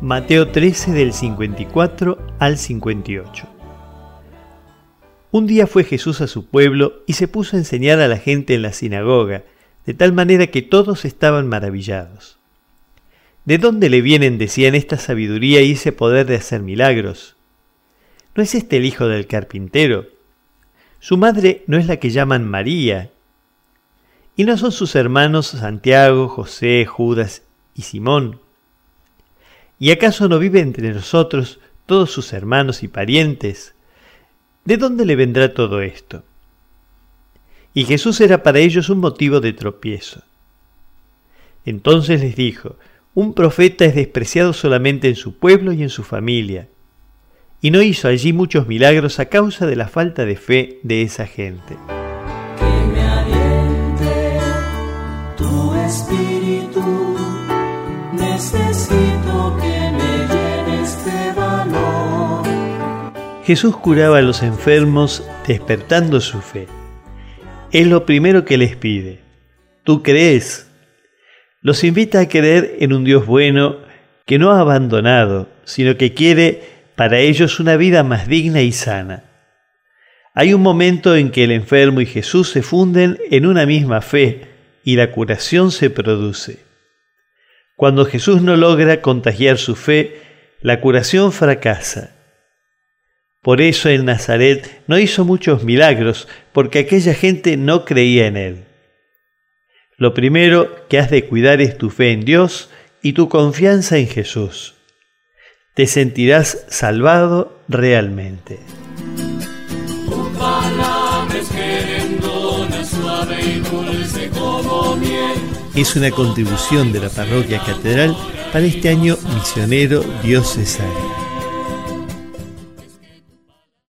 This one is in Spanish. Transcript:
Mateo 13 del 54 al 58. Un día fue Jesús a su pueblo y se puso a enseñar a la gente en la sinagoga, de tal manera que todos estaban maravillados. ¿De dónde le vienen, decían, esta sabiduría y ese poder de hacer milagros? ¿No es este el hijo del carpintero? Su madre no es la que llaman María. ¿Y no son sus hermanos Santiago, José, Judas y Simón? ¿Y acaso no vive entre nosotros todos sus hermanos y parientes? ¿De dónde le vendrá todo esto? Y Jesús era para ellos un motivo de tropiezo. Entonces les dijo, un profeta es despreciado solamente en su pueblo y en su familia, y no hizo allí muchos milagros a causa de la falta de fe de esa gente. Que me aliente tu espíritu, necesito Jesús curaba a los enfermos despertando su fe. Es lo primero que les pide. ¿Tú crees? Los invita a creer en un Dios bueno que no ha abandonado, sino que quiere para ellos una vida más digna y sana. Hay un momento en que el enfermo y Jesús se funden en una misma fe y la curación se produce. Cuando Jesús no logra contagiar su fe, la curación fracasa. Por eso en Nazaret no hizo muchos milagros, porque aquella gente no creía en él. Lo primero que has de cuidar es tu fe en Dios y tu confianza en Jesús. Te sentirás salvado realmente. Es una contribución de la parroquia catedral para este año misionero diocesano.